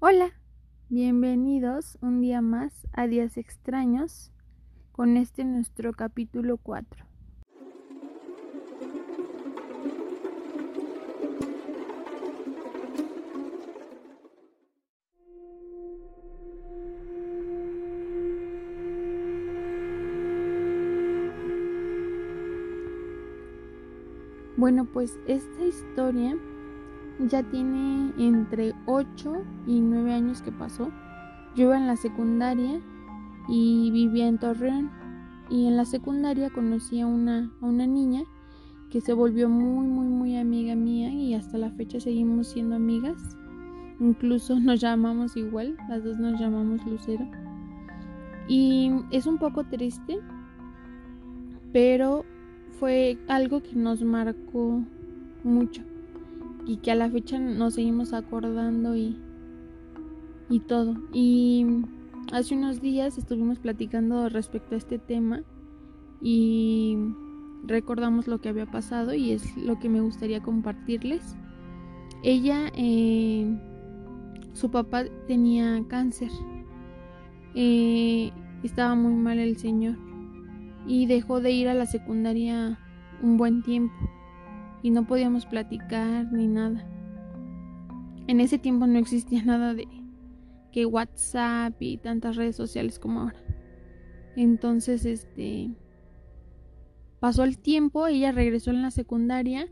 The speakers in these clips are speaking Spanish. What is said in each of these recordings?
Hola, bienvenidos un día más a Días Extraños con este nuestro capítulo 4. Bueno, pues esta historia ya tiene entre 8 y 9 años que pasó. Yo iba en la secundaria y vivía en Torreón. Y en la secundaria conocí a una, a una niña que se volvió muy, muy, muy amiga mía y hasta la fecha seguimos siendo amigas. Incluso nos llamamos igual, las dos nos llamamos Lucero. Y es un poco triste, pero fue algo que nos marcó mucho y que a la fecha nos seguimos acordando y, y todo. Y hace unos días estuvimos platicando respecto a este tema y recordamos lo que había pasado y es lo que me gustaría compartirles. Ella, eh, su papá tenía cáncer, eh, estaba muy mal el señor y dejó de ir a la secundaria un buen tiempo y no podíamos platicar ni nada. En ese tiempo no existía nada de que WhatsApp y tantas redes sociales como ahora. Entonces, este pasó el tiempo, ella regresó en la secundaria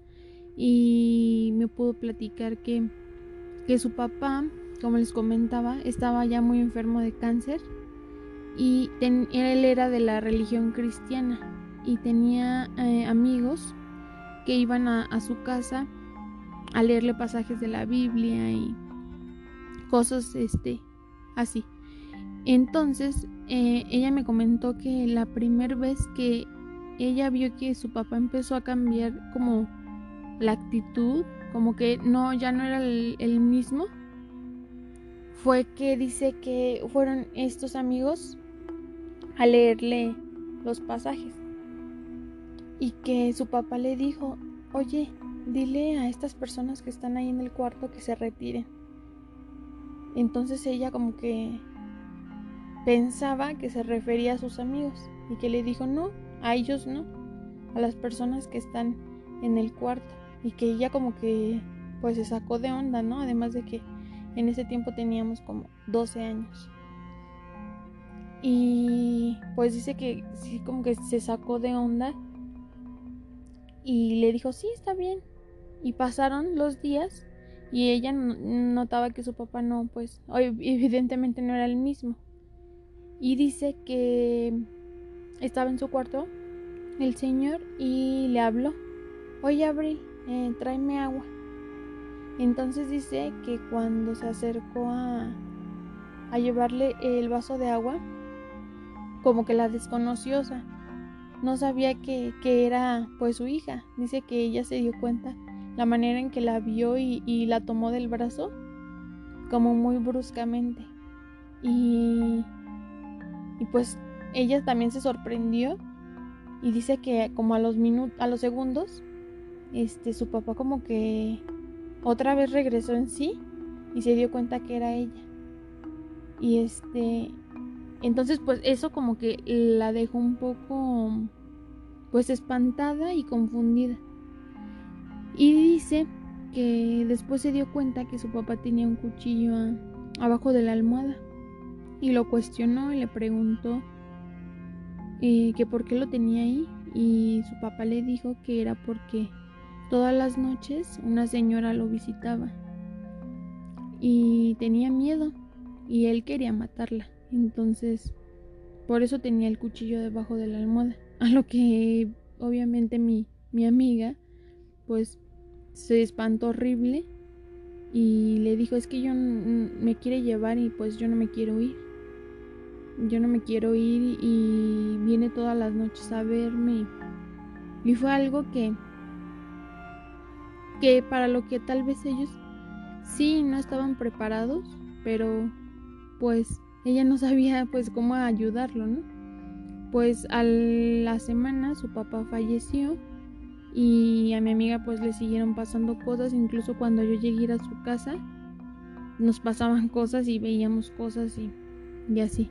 y me pudo platicar que que su papá, como les comentaba, estaba ya muy enfermo de cáncer y él era de la religión cristiana y tenía eh, amigos que iban a, su casa a leerle pasajes de la Biblia y cosas este así. Entonces eh, ella me comentó que la primera vez que ella vio que su papá empezó a cambiar como la actitud, como que no, ya no era el mismo, fue que dice que fueron estos amigos a leerle los pasajes y que su papá le dijo, oye, dile a estas personas que están ahí en el cuarto que se retiren. Entonces ella como que pensaba que se refería a sus amigos y que le dijo, no, a ellos no, a las personas que están en el cuarto y que ella como que pues se sacó de onda, ¿no? Además de que en ese tiempo teníamos como 12 años. Y pues dice que sí, como que se sacó de onda y le dijo, sí, está bien. Y pasaron los días y ella notaba que su papá no, pues evidentemente no era el mismo. Y dice que estaba en su cuarto el señor y le habló, oye Abril, eh, tráeme agua. Entonces dice que cuando se acercó a, a llevarle el vaso de agua, como que la desconoció, no sabía que, era pues su hija. Dice que ella se dio cuenta la manera en que la vio y, la tomó del brazo como muy bruscamente. Y, y pues ella también se sorprendió y dice que como a los minutos, a los segundos, este su papá como que otra vez regresó en sí y se dio cuenta que era ella. Y este entonces, pues eso como que la dejó un poco, pues espantada y confundida. Y dice que después se dio cuenta que su papá tenía un cuchillo abajo de la almohada. Y lo cuestionó y le preguntó eh, que por qué lo tenía ahí. Y su papá le dijo que era porque todas las noches una señora lo visitaba. Y tenía miedo. Y él quería matarla. Entonces, por eso tenía el cuchillo debajo de la almohada. A lo que obviamente mi, mi amiga, pues se espantó horrible y le dijo, es que yo me quiere llevar y pues yo no me quiero ir. Yo no me quiero ir y viene todas las noches a verme. Y fue algo que, que para lo que tal vez ellos sí no estaban preparados, pero pues ella no sabía pues cómo ayudarlo, ¿no? Pues a la semana su papá falleció y a mi amiga pues le siguieron pasando cosas, incluso cuando yo llegué a su casa, nos pasaban cosas y veíamos cosas y, y así.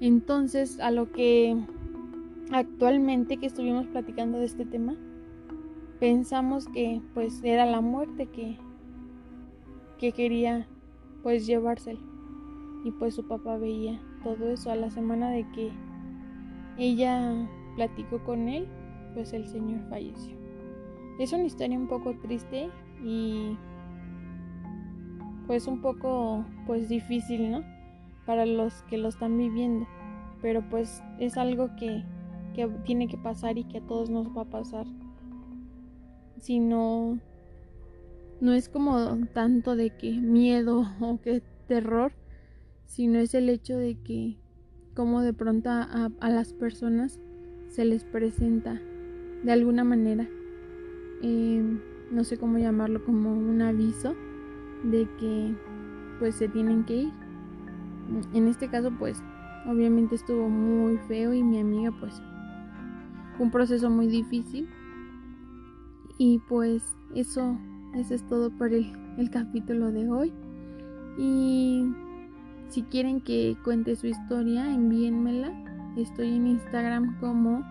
Entonces, a lo que actualmente que estuvimos platicando de este tema, pensamos que pues era la muerte que, que quería pues llevárselo. Y pues su papá veía todo eso a la semana de que ella platicó con él, pues el señor falleció. Es una historia un poco triste y pues un poco pues difícil, ¿no? Para los que lo están viviendo. Pero pues es algo que, que tiene que pasar y que a todos nos va a pasar. Si no, no es como tanto de que miedo o que terror, sino es el hecho de que como de pronto a, las personas se les presenta de alguna manera, eh, no sé cómo llamarlo, como un aviso de que pues se tienen que ir. En este caso pues obviamente estuvo muy feo y mi amiga pues un proceso muy difícil y pues eso, eso es todo por el, el capítulo de hoy y si quieren que cuente su historia envíenmela. Estoy en Instagram como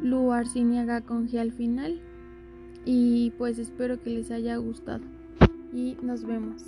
Luarciniaga con G al final. Y pues espero que les haya gustado. Y nos vemos.